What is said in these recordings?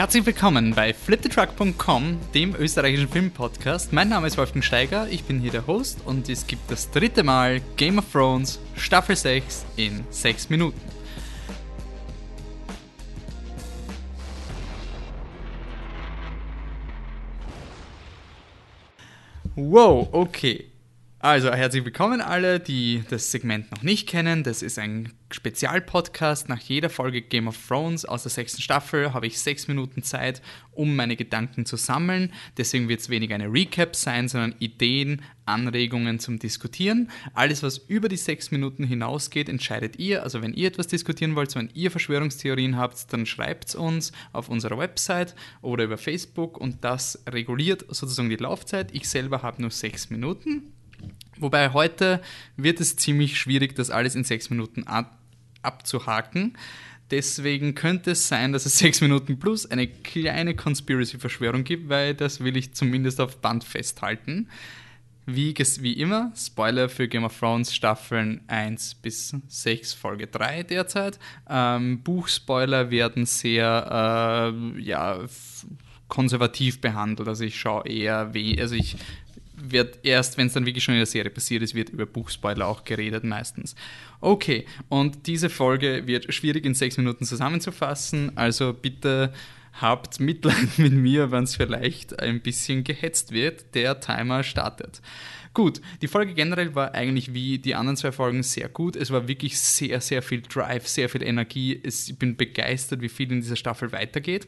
Herzlich willkommen bei fliptetruck.com, dem österreichischen Filmpodcast. Mein Name ist Wolfgang Steiger, ich bin hier der Host und es gibt das dritte Mal Game of Thrones Staffel 6 in 6 Minuten. Wow, okay. Also herzlich willkommen alle, die das Segment noch nicht kennen. Das ist ein Spezialpodcast. Nach jeder Folge Game of Thrones aus der sechsten Staffel habe ich sechs Minuten Zeit, um meine Gedanken zu sammeln. Deswegen wird es weniger eine Recap sein, sondern Ideen, Anregungen zum Diskutieren. Alles, was über die sechs Minuten hinausgeht, entscheidet ihr. Also wenn ihr etwas diskutieren wollt, wenn ihr Verschwörungstheorien habt, dann schreibt es uns auf unserer Website oder über Facebook und das reguliert sozusagen die Laufzeit. Ich selber habe nur sechs Minuten. Wobei heute wird es ziemlich schwierig, das alles in sechs Minuten ab abzuhaken. Deswegen könnte es sein, dass es sechs Minuten plus eine kleine Conspiracy-Verschwörung gibt, weil das will ich zumindest auf Band festhalten. Wie, wie immer, Spoiler für Game of Thrones Staffeln 1 bis 6, Folge 3 derzeit. Ähm, Buchspoiler werden sehr äh, ja, konservativ behandelt. Also ich schaue eher, also ich wird erst, wenn es dann wirklich schon in der Serie passiert ist, wird über Buchspoiler auch geredet meistens. Okay, und diese Folge wird schwierig in sechs Minuten zusammenzufassen, also bitte habt Mitleid mit mir, wenn es vielleicht ein bisschen gehetzt wird. Der Timer startet. Gut, die Folge generell war eigentlich wie die anderen zwei Folgen sehr gut. Es war wirklich sehr, sehr viel Drive, sehr viel Energie. ich bin begeistert, wie viel in dieser Staffel weitergeht.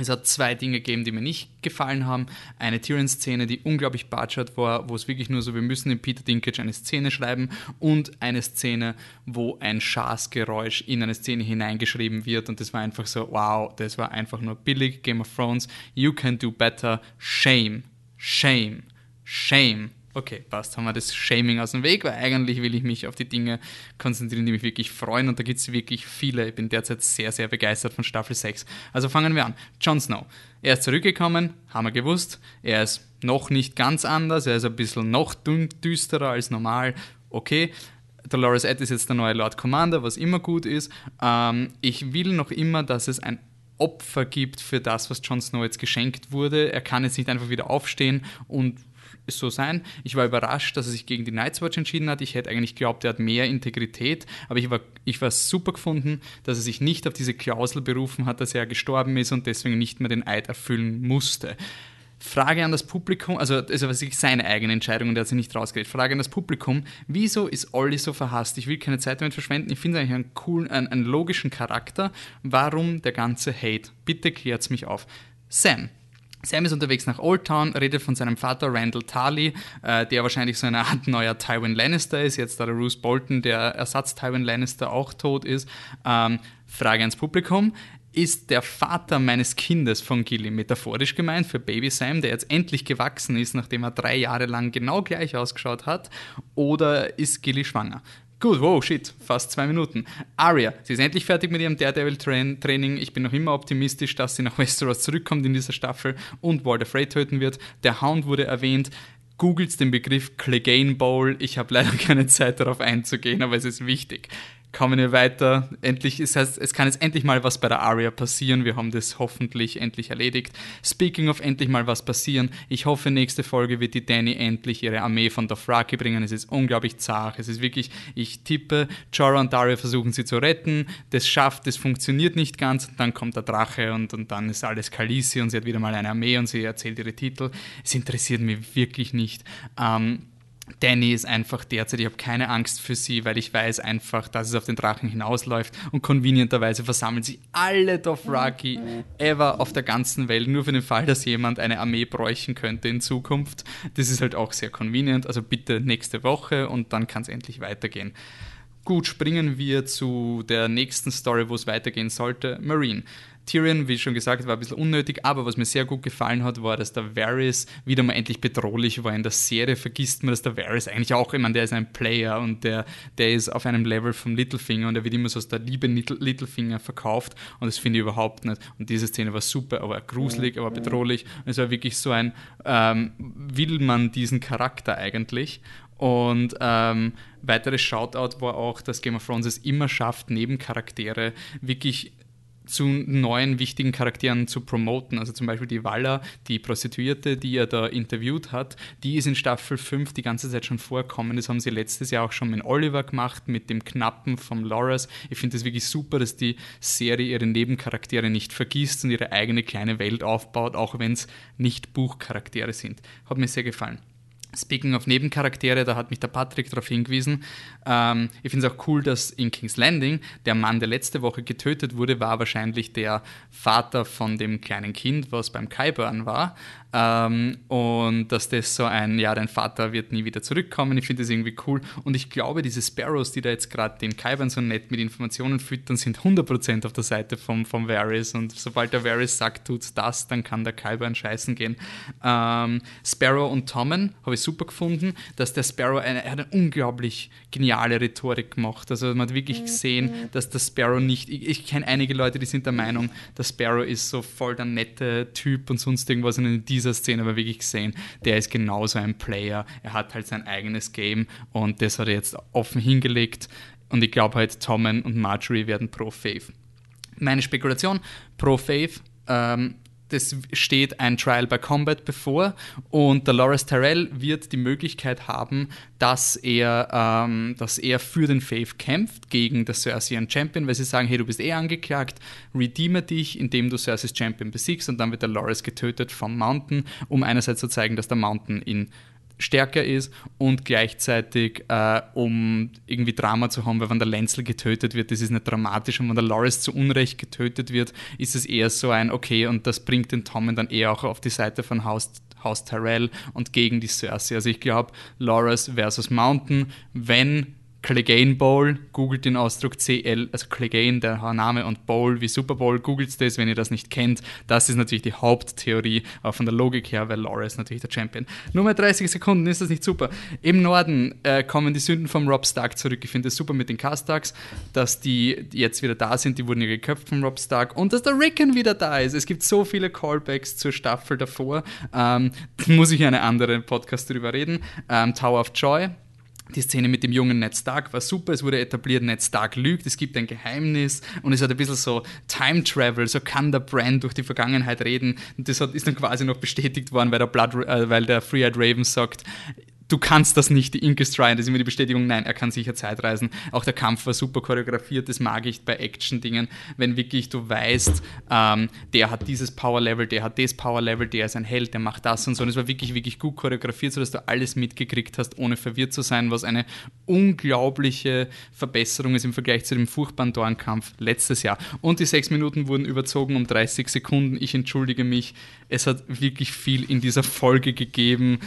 Es hat zwei Dinge gegeben, die mir nicht gefallen haben. Eine Tyrion-Szene, die unglaublich batschert war, wo es wirklich nur so, wir müssen in Peter Dinklage eine Szene schreiben und eine Szene, wo ein Schasgeräusch in eine Szene hineingeschrieben wird und das war einfach so, wow, das war einfach nur billig, Game of Thrones, you can do better, shame, shame, shame. Okay, passt, haben wir das Shaming aus dem Weg, weil eigentlich will ich mich auf die Dinge konzentrieren, die mich wirklich freuen und da gibt es wirklich viele. Ich bin derzeit sehr, sehr begeistert von Staffel 6. Also fangen wir an. Jon Snow. Er ist zurückgekommen, haben wir gewusst. Er ist noch nicht ganz anders, er ist ein bisschen noch düsterer als normal. Okay, Dolores Ed ist jetzt der neue Lord Commander, was immer gut ist. Ähm, ich will noch immer, dass es ein Opfer gibt für das, was Jon Snow jetzt geschenkt wurde. Er kann jetzt nicht einfach wieder aufstehen und so sein. Ich war überrascht, dass er sich gegen die Night's Watch entschieden hat. Ich hätte eigentlich geglaubt, er hat mehr Integrität, aber ich war, ich war super gefunden, dass er sich nicht auf diese Klausel berufen hat, dass er gestorben ist und deswegen nicht mehr den Eid erfüllen musste. Frage an das Publikum, also also was ich seine eigene Entscheidung und er hat sich nicht rausgeredet. Frage an das Publikum, wieso ist Olli so verhasst? Ich will keine Zeit damit verschwenden. Ich finde eigentlich einen coolen, einen, einen logischen Charakter. Warum der ganze Hate? Bitte klärt's mich auf. Sam, Sam ist unterwegs nach Old Town, redet von seinem Vater Randall Tarley, äh, der wahrscheinlich so eine Art neuer Tywin Lannister ist, jetzt da der Bruce Bolton, der Ersatz Tywin Lannister, auch tot ist. Ähm, Frage ans Publikum. Ist der Vater meines Kindes von Gilly metaphorisch gemeint für Baby Sam, der jetzt endlich gewachsen ist, nachdem er drei Jahre lang genau gleich ausgeschaut hat? Oder ist Gilly schwanger? Gut, wow, shit, fast zwei Minuten. Arya, sie ist endlich fertig mit ihrem Daredevil-Training. Ich bin noch immer optimistisch, dass sie nach Westeros zurückkommt in dieser Staffel und Walder Frey töten wird. Der Hound wurde erwähnt. Googelt den Begriff Clegane Bowl. Ich habe leider keine Zeit darauf einzugehen, aber es ist wichtig kommen wir weiter. Endlich, das heißt, es kann jetzt endlich mal was bei der Aria passieren. Wir haben das hoffentlich endlich erledigt. Speaking of endlich mal was passieren, ich hoffe, nächste Folge wird die Danny endlich ihre Armee von Dothraki bringen. Es ist unglaublich zart. Es ist wirklich, ich tippe, Jorah und Daria versuchen sie zu retten. Das schafft, das funktioniert nicht ganz. Dann kommt der Drache und, und dann ist alles Khaleesi und sie hat wieder mal eine Armee und sie erzählt ihre Titel. Es interessiert mich wirklich nicht. Ähm, Danny ist einfach derzeit, ich habe keine Angst für sie, weil ich weiß einfach, dass es auf den Drachen hinausläuft und convenienterweise versammeln sich alle Dothraki ever auf der ganzen Welt, nur für den Fall, dass jemand eine Armee bräuchten könnte in Zukunft. Das ist halt auch sehr convenient, also bitte nächste Woche und dann kann es endlich weitergehen. Gut, springen wir zu der nächsten Story, wo es weitergehen sollte. Marine. Tyrion, wie schon gesagt, war ein bisschen unnötig, aber was mir sehr gut gefallen hat, war, dass der Varys wieder mal endlich bedrohlich war. In der Serie vergisst man, dass der Varys eigentlich auch, meine, der ist ein Player und der, der ist auf einem Level vom Littlefinger und der wird immer so aus der Liebe Littlefinger verkauft und das finde ich überhaupt nicht. Und diese Szene war super, aber gruselig, aber bedrohlich. Und es war wirklich so ein, ähm, will man diesen Charakter eigentlich? Und ähm, weiteres Shoutout war auch, dass Game of Thrones es immer schafft, Nebencharaktere wirklich zu neuen wichtigen Charakteren zu promoten. Also zum Beispiel die Walla, die Prostituierte, die er da interviewt hat, die ist in Staffel 5 die ganze Zeit schon vorkommen. Das haben sie letztes Jahr auch schon mit Oliver gemacht, mit dem Knappen vom Loras. Ich finde es wirklich super, dass die Serie ihre Nebencharaktere nicht vergisst und ihre eigene kleine Welt aufbaut, auch wenn es nicht Buchcharaktere sind. Hat mir sehr gefallen. Speaking of Nebencharaktere, da hat mich der Patrick darauf hingewiesen. Ähm, ich finde es auch cool, dass in King's Landing der Mann, der letzte Woche getötet wurde, war wahrscheinlich der Vater von dem kleinen Kind, was beim Kyburn war. Ähm, und dass das so ein, ja, dein Vater wird nie wieder zurückkommen. Ich finde das irgendwie cool. Und ich glaube, diese Sparrows, die da jetzt gerade den Kyburn so nett mit Informationen füttern, sind 100% auf der Seite vom, vom Varys. Und sobald der Varys sagt, tut's das, dann kann der Kyburn scheißen gehen. Ähm, Sparrow und Tommen habe ich super gefunden, dass der Sparrow, eine, er hat eine unglaublich geniale Rhetorik gemacht. Also man hat wirklich gesehen, dass der Sparrow nicht, ich, ich kenne einige Leute, die sind der Meinung, der Sparrow ist so voll der nette Typ und sonst irgendwas. Und in dieser Szene aber wirklich gesehen, der ist genauso ein Player. Er hat halt sein eigenes Game und das hat er jetzt offen hingelegt. Und ich glaube halt, Tommen und Marjorie werden pro Faith. Meine Spekulation, pro Faith, ähm, das steht ein Trial by Combat bevor und der Loris Tyrell wird die Möglichkeit haben, dass er, ähm, dass er für den Faith kämpft gegen das Cerseian Champion, weil sie sagen, hey, du bist eh angeklagt, redeeme dich, indem du Cersei's Champion besiegst und dann wird der Loris getötet vom Mountain, um einerseits zu zeigen, dass der Mountain ihn stärker ist und gleichzeitig, äh, um irgendwie Drama zu haben, weil wenn der Lenzel getötet wird, das ist nicht dramatisch und wenn der Loris zu Unrecht getötet wird, ist es eher so ein, okay, und das bringt den Tommen dann eher auch auf die Seite von Haus, Haus Tyrell und gegen die Cersei. Also ich glaube, Loris versus Mountain, wenn Clegane Bowl, googelt den Ausdruck CL, also Clegane, der Name und Bowl wie Super Bowl, googelt das, wenn ihr das nicht kennt. Das ist natürlich die Haupttheorie, auch von der Logik her, weil Laura ist natürlich der Champion. Nur mal 30 Sekunden, ist das nicht super? Im Norden äh, kommen die Sünden vom Rob Stark zurück. Ich finde es super mit den Castags, dass die jetzt wieder da sind, die wurden ja geköpft von Rob Stark und dass der Rickon wieder da ist. Es gibt so viele Callbacks zur Staffel davor. Ähm, muss ich eine andere Podcast drüber reden. Ähm, Tower of Joy, die Szene mit dem jungen Ned Stark war super, es wurde etabliert, Ned Stark lügt, es gibt ein Geheimnis und es hat ein bisschen so Time Travel, so kann der Brand durch die Vergangenheit reden. Und das hat, ist dann quasi noch bestätigt worden, weil der, Blood, äh, weil der Free-Eyed Raven sagt, du kannst das nicht, die Ink ist dry. Das ist immer die Bestätigung, nein, er kann sicher Zeitreisen. Auch der Kampf war super choreografiert, das mag ich bei Action-Dingen, wenn wirklich du weißt, ähm, der hat dieses Power-Level, der hat das Power-Level, der ist ein Held, der macht das und so. Und es war wirklich, wirklich gut choreografiert, sodass du alles mitgekriegt hast, ohne verwirrt zu sein, was eine unglaubliche Verbesserung ist im Vergleich zu dem furchtbaren Dornkampf letztes Jahr. Und die sechs Minuten wurden überzogen um 30 Sekunden. Ich entschuldige mich, es hat wirklich viel in dieser Folge gegeben.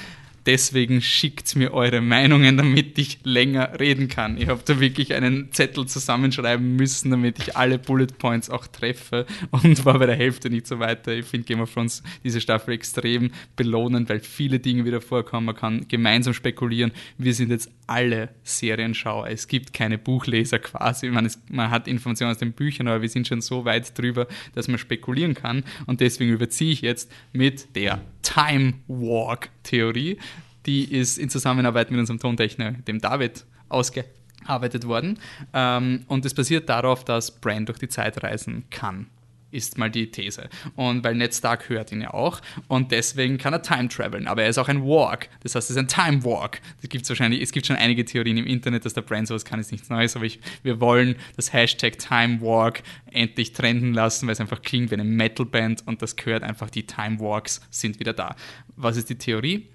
Deswegen schickt mir eure Meinungen, damit ich länger reden kann. Ich habe da wirklich einen Zettel zusammenschreiben müssen, damit ich alle Bullet Points auch treffe und war bei der Hälfte nicht so weiter. Ich finde Game of Thrones diese Staffel extrem belohnend, weil viele Dinge wieder vorkommen. Man kann gemeinsam spekulieren. Wir sind jetzt alle Serienschauer. Es gibt keine Buchleser quasi. Man, ist, man hat Informationen aus den Büchern, aber wir sind schon so weit drüber, dass man spekulieren kann. Und deswegen überziehe ich jetzt mit der Time Walk Theorie. Die ist in Zusammenarbeit mit unserem Tontechniker, dem David, ausgearbeitet worden. Ähm, und es basiert darauf, dass Bran durch die Zeit reisen kann ist mal die These. Und weil Ned Stark hört ihn ja auch und deswegen kann er time traveln, aber er ist auch ein Walk. Das heißt, es ist ein Time Walk. Das gibt's wahrscheinlich, es gibt schon einige Theorien im Internet, dass der Brand sowas kann, ist nichts Neues, aber ich, wir wollen das Hashtag Time Walk endlich trenden lassen, weil es einfach klingt wie eine Metalband und das gehört einfach, die Time Walks sind wieder da. Was ist die Theorie?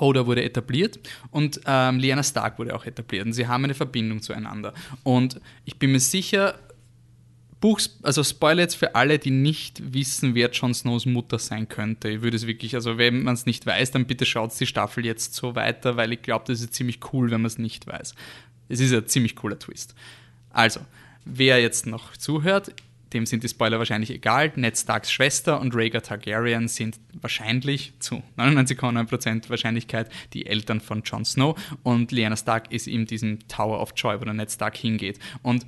Hoda wurde etabliert und ähm, Lyanna Stark wurde auch etabliert und sie haben eine Verbindung zueinander. Und ich bin mir sicher, Buchs, also Spoiler jetzt für alle, die nicht wissen, wer Jon Snows Mutter sein könnte. Ich würde es wirklich, also wenn man es nicht weiß, dann bitte schaut die Staffel jetzt so weiter, weil ich glaube, das ist ziemlich cool, wenn man es nicht weiß. Es ist ein ziemlich cooler Twist. Also, wer jetzt noch zuhört, dem sind die Spoiler wahrscheinlich egal. Ned Starks Schwester und Rhaegar Targaryen sind wahrscheinlich zu 99,9% Wahrscheinlichkeit die Eltern von Jon Snow und Lyanna Stark ist in diesem Tower of Joy, wo der Ned Stark hingeht. Und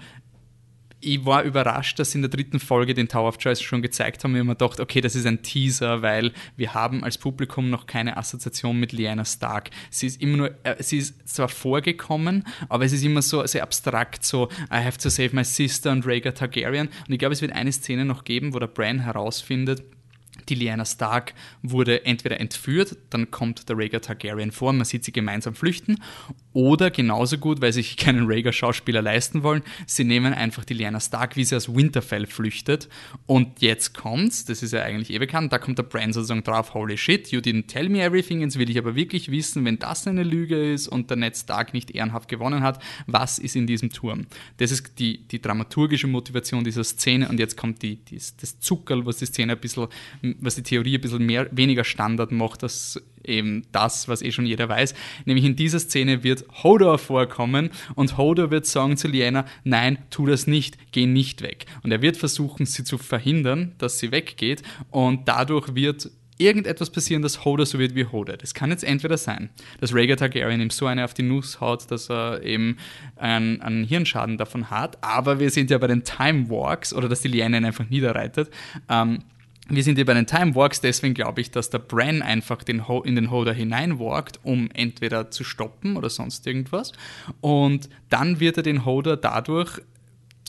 ich war überrascht, dass sie in der dritten Folge den Tower of Choice schon gezeigt haben. Ich habe mir gedacht, okay, das ist ein Teaser, weil wir haben als Publikum noch keine Assoziation mit Lyanna Stark. Sie ist immer nur, äh, sie ist zwar vorgekommen, aber es ist immer so sehr abstrakt, so I have to save my sister und Rhaegar Targaryen. Und ich glaube, es wird eine Szene noch geben, wo der Bran herausfindet, die Lyanna Stark wurde entweder entführt, dann kommt der Rhaegar Targaryen vor, man sieht sie gemeinsam flüchten, oder genauso gut, weil sich keinen Rhaegar-Schauspieler leisten wollen, sie nehmen einfach die Lyanna Stark, wie sie aus Winterfell flüchtet. Und jetzt kommt's, das ist ja eigentlich eh bekannt, da kommt der Bran sozusagen drauf, holy shit, you didn't tell me everything, jetzt will ich aber wirklich wissen, wenn das eine Lüge ist und der Ned Stark nicht ehrenhaft gewonnen hat, was ist in diesem Turm? Das ist die, die dramaturgische Motivation dieser Szene und jetzt kommt die, die, das Zuckerl, was die Szene ein bisschen was die Theorie ein bisschen mehr, weniger Standard macht als eben das, was eh schon jeder weiß. Nämlich in dieser Szene wird Hodor vorkommen und Hodor wird sagen zu Lyanna, nein, tu das nicht, geh nicht weg. Und er wird versuchen, sie zu verhindern, dass sie weggeht und dadurch wird irgendetwas passieren, dass Hodor so wird wie Hodor. Das kann jetzt entweder sein, dass Rhaegar Targaryen ihm so eine auf die Nuss haut, dass er eben einen, einen, Hirnschaden davon hat, aber wir sind ja bei den Time Walks oder dass die Lyanna ihn einfach niederreitet. Ähm, wir sind hier bei den Time Walks, deswegen glaube ich, dass der Bran einfach den in den Holder hineinwalkt, um entweder zu stoppen oder sonst irgendwas. Und dann wird er den Holder dadurch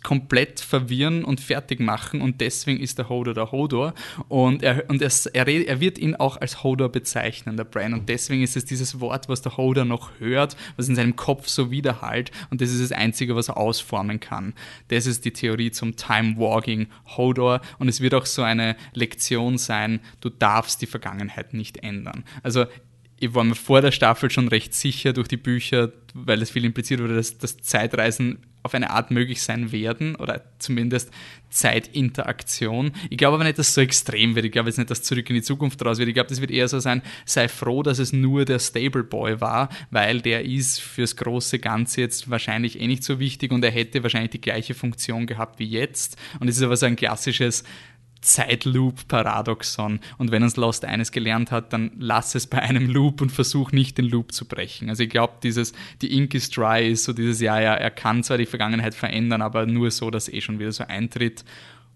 komplett verwirren und fertig machen und deswegen ist der Hodor der Hodor und er, und er, er, er wird ihn auch als Hodor bezeichnen, der Bran und deswegen ist es dieses Wort, was der Hodor noch hört, was in seinem Kopf so widerhallt und das ist das Einzige, was er ausformen kann. Das ist die Theorie zum Time-Walking Hodor und es wird auch so eine Lektion sein, du darfst die Vergangenheit nicht ändern. Also ich war mir vor der Staffel schon recht sicher durch die Bücher, weil es viel impliziert wurde, dass, dass Zeitreisen auf eine Art möglich sein werden oder zumindest Zeitinteraktion. Ich glaube aber nicht, dass es so extrem wird. Ich glaube jetzt nicht, dass zurück in die Zukunft raus wird. Ich glaube, das wird eher so sein, sei froh, dass es nur der Stable Boy war, weil der ist fürs große Ganze jetzt wahrscheinlich eh nicht so wichtig und er hätte wahrscheinlich die gleiche Funktion gehabt wie jetzt. Und es ist aber so ein klassisches Zeitloop-Paradoxon. Und wenn uns Lost eines gelernt hat, dann lass es bei einem Loop und versuch nicht den Loop zu brechen. Also ich glaube, dieses, die Ink is dry ist so dieses, ja, ja, er kann zwar die Vergangenheit verändern, aber nur so, dass eh schon wieder so eintritt.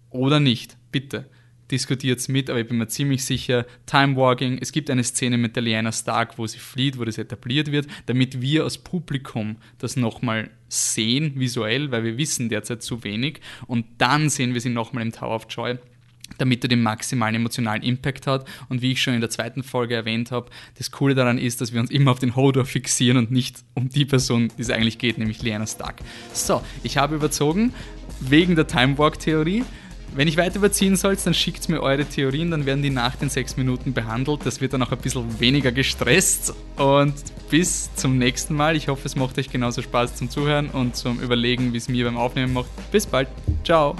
Oder nicht. Bitte. Diskutiert es mit, aber ich bin mir ziemlich sicher, Time Walking, es gibt eine Szene mit der Lyanna Stark, wo sie flieht, wo das etabliert wird, damit wir als Publikum das nochmal sehen, visuell, weil wir wissen derzeit zu wenig und dann sehen wir sie nochmal im Tower of Joy damit er den maximalen emotionalen Impact hat. Und wie ich schon in der zweiten Folge erwähnt habe, das Coole daran ist, dass wir uns immer auf den Hodor fixieren und nicht um die Person, die es eigentlich geht, nämlich Lyanna Stark. So, ich habe überzogen wegen der Time Walk Theorie. Wenn ich weiter überziehen soll, dann schickt mir eure Theorien, dann werden die nach den sechs Minuten behandelt. Das wird dann auch ein bisschen weniger gestresst. Und bis zum nächsten Mal. Ich hoffe, es macht euch genauso Spaß zum Zuhören und zum Überlegen, wie es mir beim Aufnehmen macht. Bis bald. Ciao.